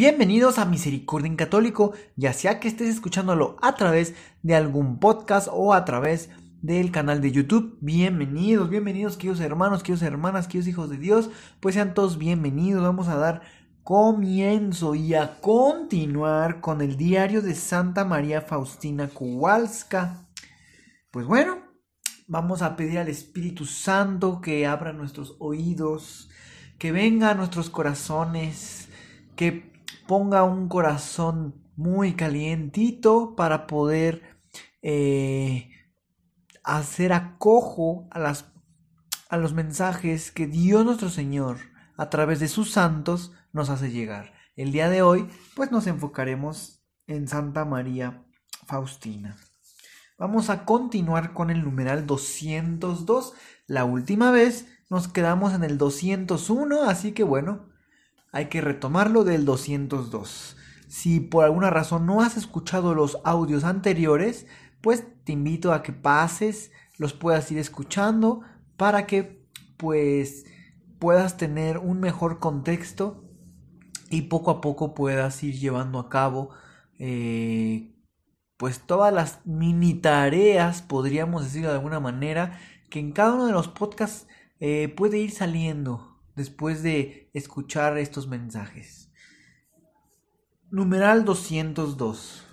Bienvenidos a Misericordia en Católico, ya sea que estés escuchándolo a través de algún podcast o a través del canal de YouTube. Bienvenidos, bienvenidos, queridos hermanos, queridos hermanas, queridos hijos de Dios. Pues sean todos bienvenidos. Vamos a dar comienzo y a continuar con el diario de Santa María Faustina Kowalska. Pues bueno, vamos a pedir al Espíritu Santo que abra nuestros oídos, que venga a nuestros corazones, que ponga un corazón muy calientito para poder eh, hacer acojo a, las, a los mensajes que Dios nuestro Señor a través de sus santos nos hace llegar. El día de hoy pues nos enfocaremos en Santa María Faustina. Vamos a continuar con el numeral 202. La última vez nos quedamos en el 201, así que bueno, hay que retomarlo del 202. Si por alguna razón no has escuchado los audios anteriores, pues te invito a que pases, los puedas ir escuchando para que pues puedas tener un mejor contexto y poco a poco puedas ir llevando a cabo eh, pues todas las mini tareas, podríamos decirlo de alguna manera, que en cada uno de los podcasts eh, puede ir saliendo después de escuchar estos mensajes. Numeral 202.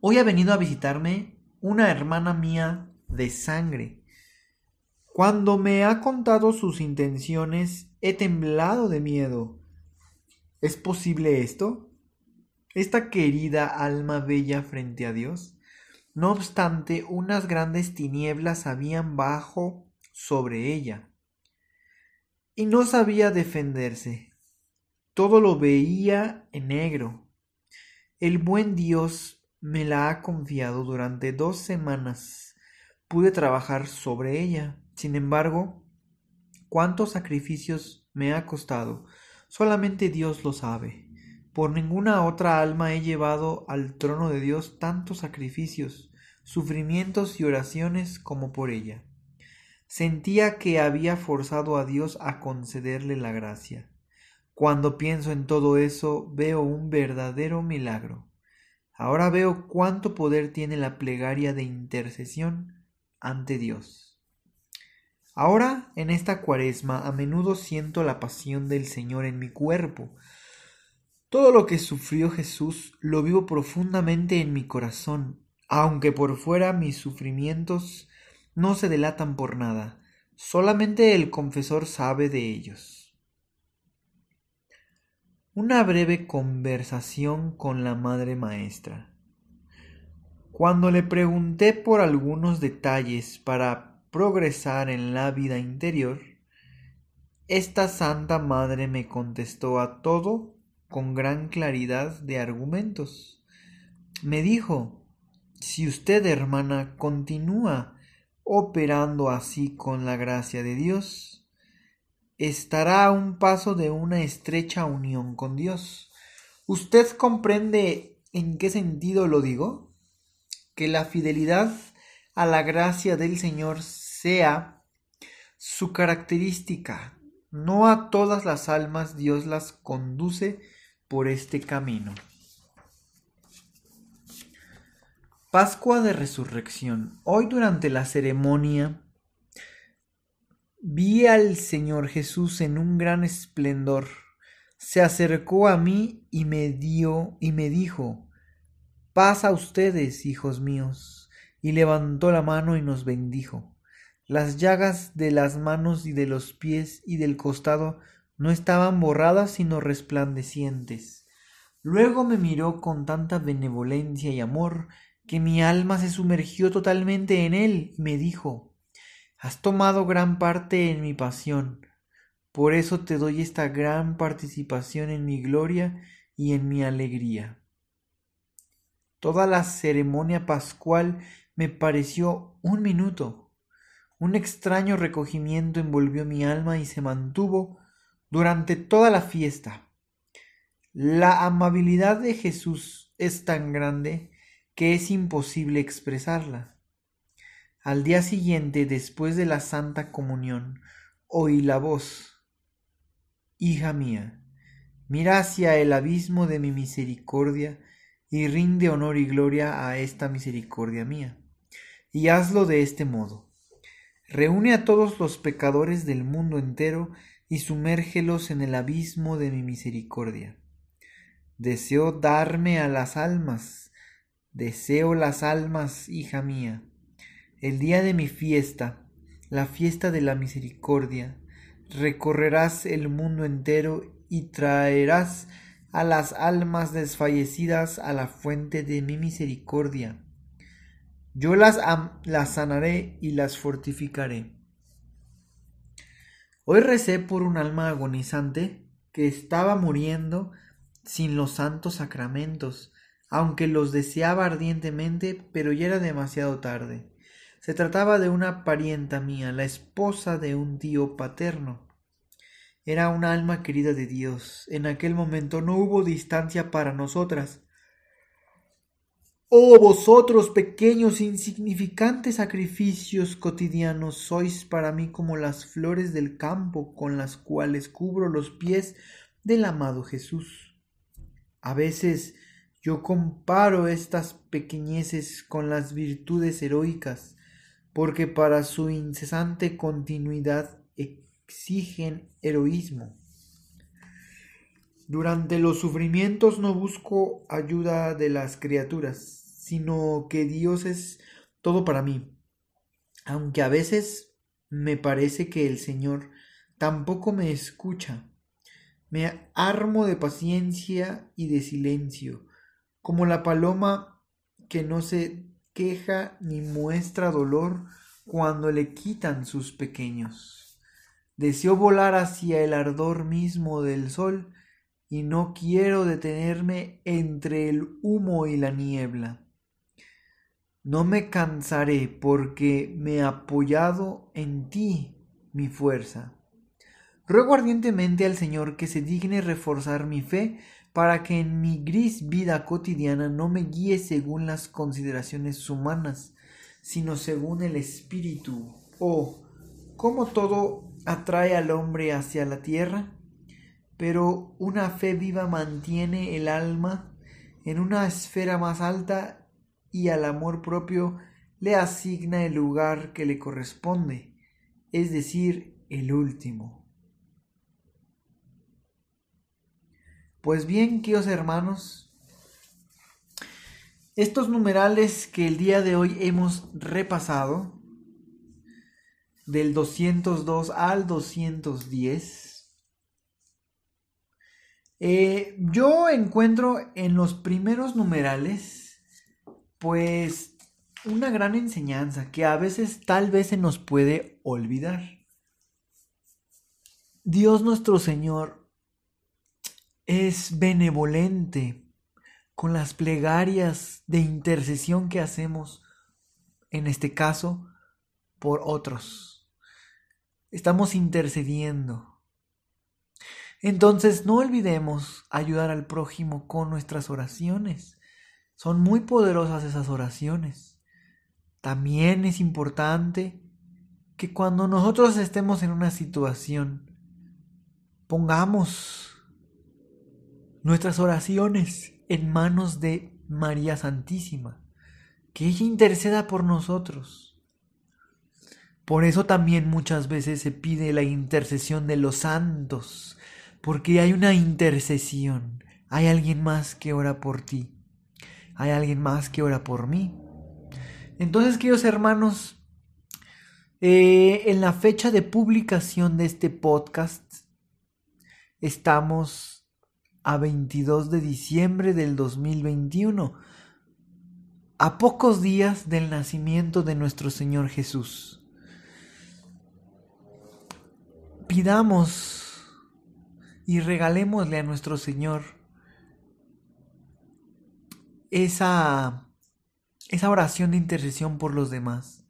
Hoy ha venido a visitarme una hermana mía de sangre. Cuando me ha contado sus intenciones, he temblado de miedo. ¿Es posible esto? Esta querida alma bella frente a Dios. No obstante, unas grandes tinieblas habían bajo sobre ella y no sabía defenderse. Todo lo veía en negro. El buen Dios me la ha confiado durante dos semanas. Pude trabajar sobre ella. Sin embargo, cuántos sacrificios me ha costado, solamente Dios lo sabe. Por ninguna otra alma he llevado al trono de Dios tantos sacrificios, sufrimientos y oraciones como por ella. Sentía que había forzado a Dios a concederle la gracia. Cuando pienso en todo eso, veo un verdadero milagro. Ahora veo cuánto poder tiene la plegaria de intercesión ante Dios. Ahora, en esta cuaresma, a menudo siento la pasión del Señor en mi cuerpo. Todo lo que sufrió Jesús lo vivo profundamente en mi corazón, aunque por fuera mis sufrimientos no se delatan por nada, solamente el confesor sabe de ellos. Una breve conversación con la madre maestra. Cuando le pregunté por algunos detalles para progresar en la vida interior, esta Santa Madre me contestó a todo con gran claridad de argumentos. Me dijo, si usted, hermana, continúa operando así con la gracia de Dios, estará a un paso de una estrecha unión con Dios. ¿Usted comprende en qué sentido lo digo? Que la fidelidad a la gracia del Señor sea su característica. No a todas las almas Dios las conduce por este camino. Pascua de Resurrección. Hoy durante la ceremonia vi al Señor Jesús en un gran esplendor. Se acercó a mí y me dio y me dijo, Paz a ustedes, hijos míos, y levantó la mano y nos bendijo. Las llagas de las manos y de los pies y del costado no estaban borradas sino resplandecientes. Luego me miró con tanta benevolencia y amor que mi alma se sumergió totalmente en él y me dijo Has tomado gran parte en mi pasión. Por eso te doy esta gran participación en mi gloria y en mi alegría. Toda la ceremonia pascual me pareció un minuto. Un extraño recogimiento envolvió mi alma y se mantuvo durante toda la fiesta. La amabilidad de Jesús es tan grande que es imposible expresarla. Al día siguiente, después de la Santa Comunión, oí la voz, Hija mía, mira hacia el abismo de mi misericordia y rinde honor y gloria a esta misericordia mía. Y hazlo de este modo. Reúne a todos los pecadores del mundo entero y sumérgelos en el abismo de mi misericordia. Deseo darme a las almas, deseo las almas, hija mía. El día de mi fiesta, la fiesta de la misericordia, recorrerás el mundo entero y traerás a las almas desfallecidas a la fuente de mi misericordia. Yo las, las sanaré y las fortificaré. Hoy recé por un alma agonizante que estaba muriendo sin los santos sacramentos, aunque los deseaba ardientemente, pero ya era demasiado tarde. Se trataba de una parienta mía, la esposa de un tío paterno. Era un alma querida de Dios. En aquel momento no hubo distancia para nosotras. Oh vosotros pequeños insignificantes sacrificios cotidianos sois para mí como las flores del campo con las cuales cubro los pies del amado Jesús. A veces yo comparo estas pequeñeces con las virtudes heroicas, porque para su incesante continuidad exigen heroísmo. Durante los sufrimientos no busco ayuda de las criaturas, sino que Dios es todo para mí. Aunque a veces me parece que el Señor tampoco me escucha. Me armo de paciencia y de silencio, como la paloma que no se queja ni muestra dolor cuando le quitan sus pequeños. Deseo volar hacia el ardor mismo del sol y no quiero detenerme entre el humo y la niebla. No me cansaré porque me he apoyado en ti mi fuerza. Ruego ardientemente al Señor que se digne reforzar mi fe para que en mi gris vida cotidiana no me guíe según las consideraciones humanas, sino según el Espíritu. Oh, cómo todo atrae al hombre hacia la tierra, pero una fe viva mantiene el alma en una esfera más alta y al amor propio le asigna el lugar que le corresponde, es decir, el último. Pues bien, queridos hermanos, estos numerales que el día de hoy hemos repasado del 202 al 210, eh, yo encuentro en los primeros numerales, pues, una gran enseñanza que a veces tal vez se nos puede olvidar. Dios nuestro Señor es benevolente con las plegarias de intercesión que hacemos, en este caso, por otros estamos intercediendo. Entonces no olvidemos ayudar al prójimo con nuestras oraciones. Son muy poderosas esas oraciones. También es importante que cuando nosotros estemos en una situación, pongamos nuestras oraciones en manos de María Santísima, que ella interceda por nosotros. Por eso también muchas veces se pide la intercesión de los santos, porque hay una intercesión, hay alguien más que ora por ti, hay alguien más que ora por mí. Entonces, queridos hermanos, eh, en la fecha de publicación de este podcast, estamos a 22 de diciembre del 2021, a pocos días del nacimiento de nuestro Señor Jesús. pidamos y regalémosle a nuestro Señor esa, esa oración de intercesión por los demás.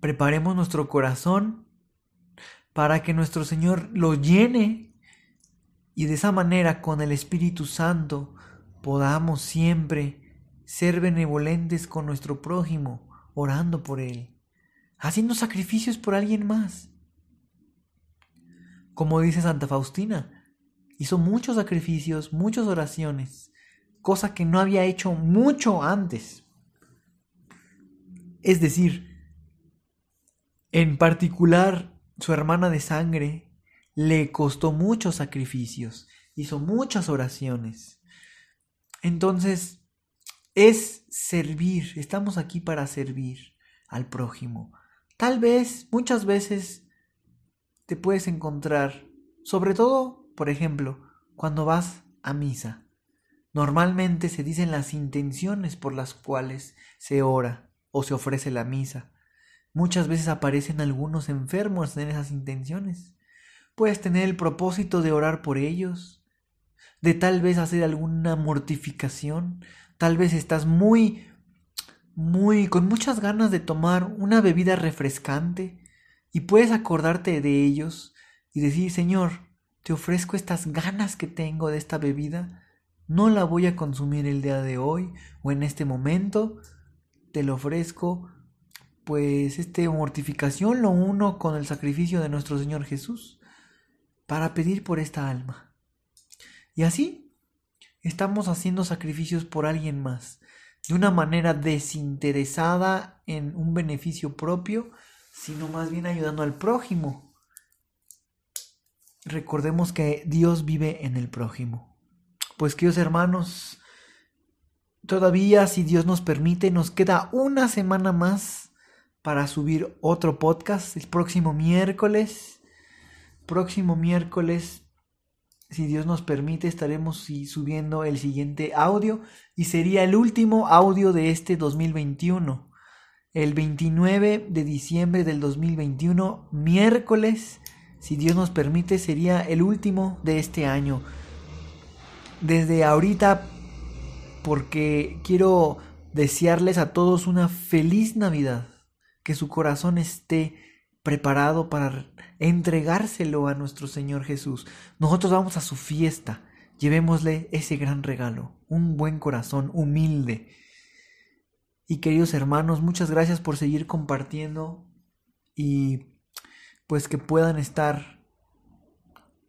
Preparemos nuestro corazón para que nuestro Señor lo llene y de esa manera con el Espíritu Santo podamos siempre ser benevolentes con nuestro prójimo, orando por él, haciendo sacrificios por alguien más. Como dice Santa Faustina, hizo muchos sacrificios, muchas oraciones, cosa que no había hecho mucho antes. Es decir, en particular su hermana de sangre le costó muchos sacrificios, hizo muchas oraciones. Entonces, es servir, estamos aquí para servir al prójimo. Tal vez, muchas veces, te puedes encontrar, sobre todo, por ejemplo, cuando vas a misa. Normalmente se dicen las intenciones por las cuales se ora o se ofrece la misa. Muchas veces aparecen algunos enfermos en esas intenciones. Puedes tener el propósito de orar por ellos, de tal vez hacer alguna mortificación, tal vez estás muy, muy, con muchas ganas de tomar una bebida refrescante y puedes acordarte de ellos y decir, Señor, te ofrezco estas ganas que tengo de esta bebida, no la voy a consumir el día de hoy o en este momento, te lo ofrezco pues esta mortificación lo uno con el sacrificio de nuestro Señor Jesús para pedir por esta alma. Y así estamos haciendo sacrificios por alguien más, de una manera desinteresada en un beneficio propio, sino más bien ayudando al prójimo. Recordemos que Dios vive en el prójimo. Pues queridos hermanos, todavía si Dios nos permite, nos queda una semana más para subir otro podcast el próximo miércoles. Próximo miércoles, si Dios nos permite, estaremos subiendo el siguiente audio y sería el último audio de este 2021. El 29 de diciembre del 2021, miércoles, si Dios nos permite, sería el último de este año. Desde ahorita, porque quiero desearles a todos una feliz Navidad que su corazón esté preparado para entregárselo a nuestro Señor Jesús. Nosotros vamos a su fiesta, llevémosle ese gran regalo, un buen corazón humilde. Y queridos hermanos, muchas gracias por seguir compartiendo y pues que puedan estar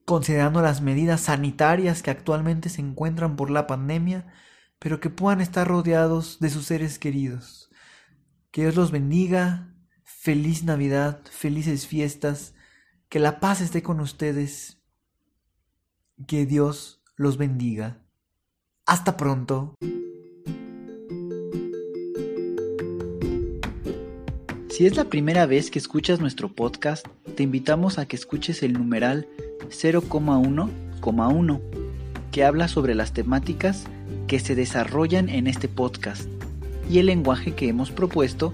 considerando las medidas sanitarias que actualmente se encuentran por la pandemia, pero que puedan estar rodeados de sus seres queridos. Que Dios los bendiga. Feliz Navidad, felices fiestas. Que la paz esté con ustedes. Que Dios los bendiga. Hasta pronto. Si es la primera vez que escuchas nuestro podcast, te invitamos a que escuches el numeral 0,1,1, que habla sobre las temáticas que se desarrollan en este podcast y el lenguaje que hemos propuesto